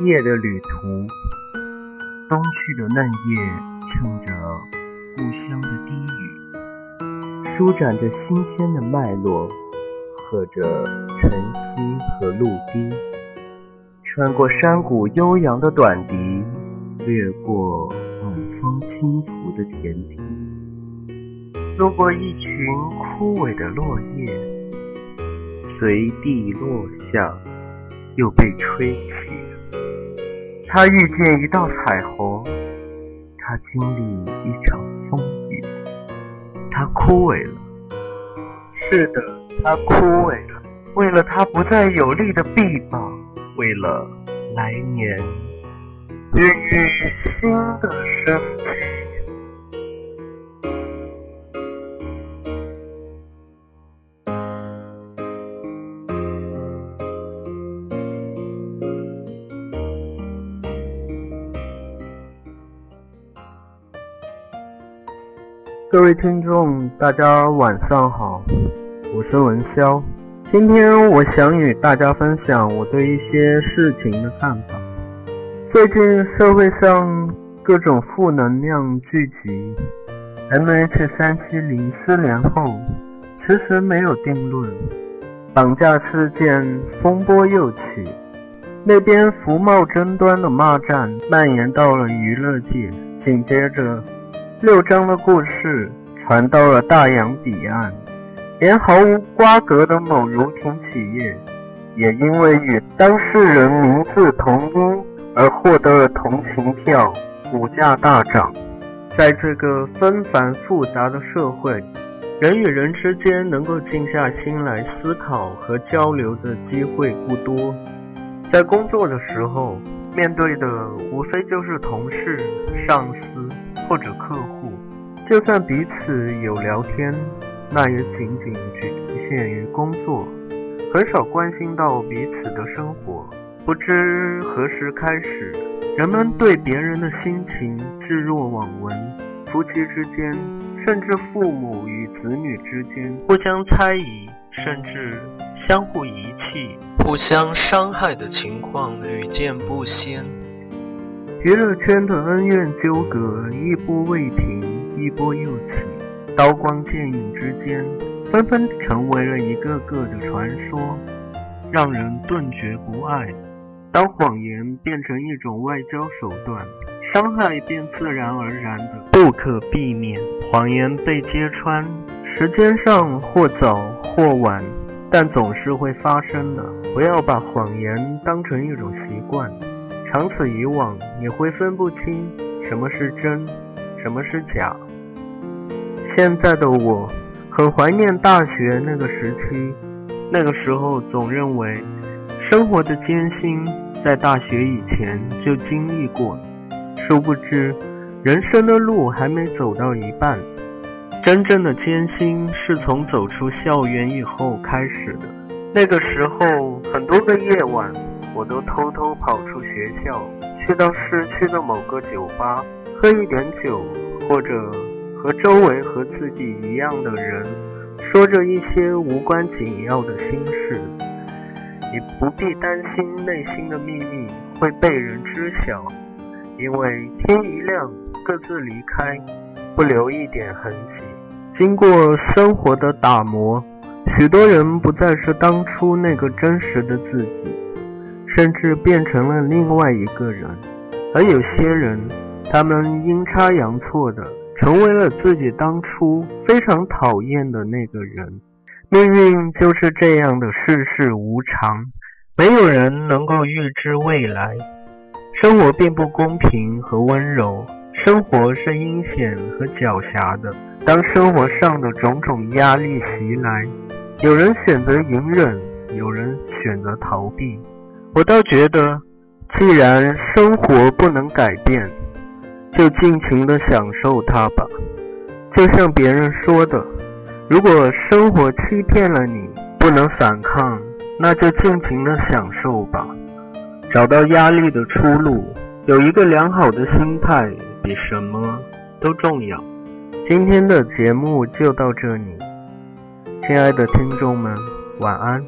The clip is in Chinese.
夜的旅途，冬去的嫩叶衬着故乡的低语，舒展着新鲜的脉络，和着晨曦和露滴，穿过山谷悠扬的短笛，掠过晚风轻拂的田地，路过一群枯萎的落叶。随地落下，又被吹起。他遇见一道彩虹，他经历一场风雨，他枯萎了。是的，他枯萎了。为了他不再有力的臂膀，为了来年孕育新的生机。各位听众，大家晚上好，我是文潇。今天我想与大家分享我对一些事情的看法。最近社会上各种负能量聚集，MH 三七零失联后，迟迟没有定论。绑架事件风波又起，那边服贸争端的骂战蔓延到了娱乐界，紧接着。六章的故事传到了大洋彼岸，连毫无瓜葛的某乳品企业，也因为与当事人名字同音而获得了同情票，股价大涨。在这个纷繁复杂的社会，人与人之间能够静下心来思考和交流的机会不多。在工作的时候，面对的无非就是同事、上司。或者客户，就算彼此有聊天，那也仅仅局限于工作，很少关心到彼此的生活。不知何时开始，人们对别人的心情置若罔闻，夫妻之间，甚至父母与子女之间，互相猜疑，甚至相互遗弃、互相伤害的情况屡见不鲜。娱乐圈的恩怨纠葛一波未平，一波又起，刀光剑影之间，纷纷成为了一个个的传说，让人顿觉不爱。当谎言变成一种外交手段，伤害便自然而然的不可避免。谎言被揭穿，时间上或早或晚，但总是会发生的。不要把谎言当成一种习惯。长此以往，你会分不清什么是真，什么是假。现在的我，很怀念大学那个时期。那个时候总认为，生活的艰辛在大学以前就经历过。殊不知，人生的路还没走到一半，真正的艰辛是从走出校园以后开始的。那个时候，很多个夜晚。我都偷偷跑出学校，去到市区的某个酒吧，喝一点酒，或者和周围和自己一样的人说着一些无关紧要的心事。你不必担心内心的秘密会被人知晓，因为天一亮，各自离开，不留一点痕迹。经过生活的打磨，许多人不再是当初那个真实的自己。甚至变成了另外一个人，而有些人，他们阴差阳错的成为了自己当初非常讨厌的那个人。命运就是这样的世事无常，没有人能够预知未来。生活并不公平和温柔，生活是阴险和狡黠的。当生活上的种种压力袭来，有人选择隐忍，有人选择逃避。我倒觉得，既然生活不能改变，就尽情的享受它吧。就像别人说的，如果生活欺骗了你，不能反抗，那就尽情的享受吧。找到压力的出路，有一个良好的心态，比什么都重要。今天的节目就到这里，亲爱的听众们，晚安。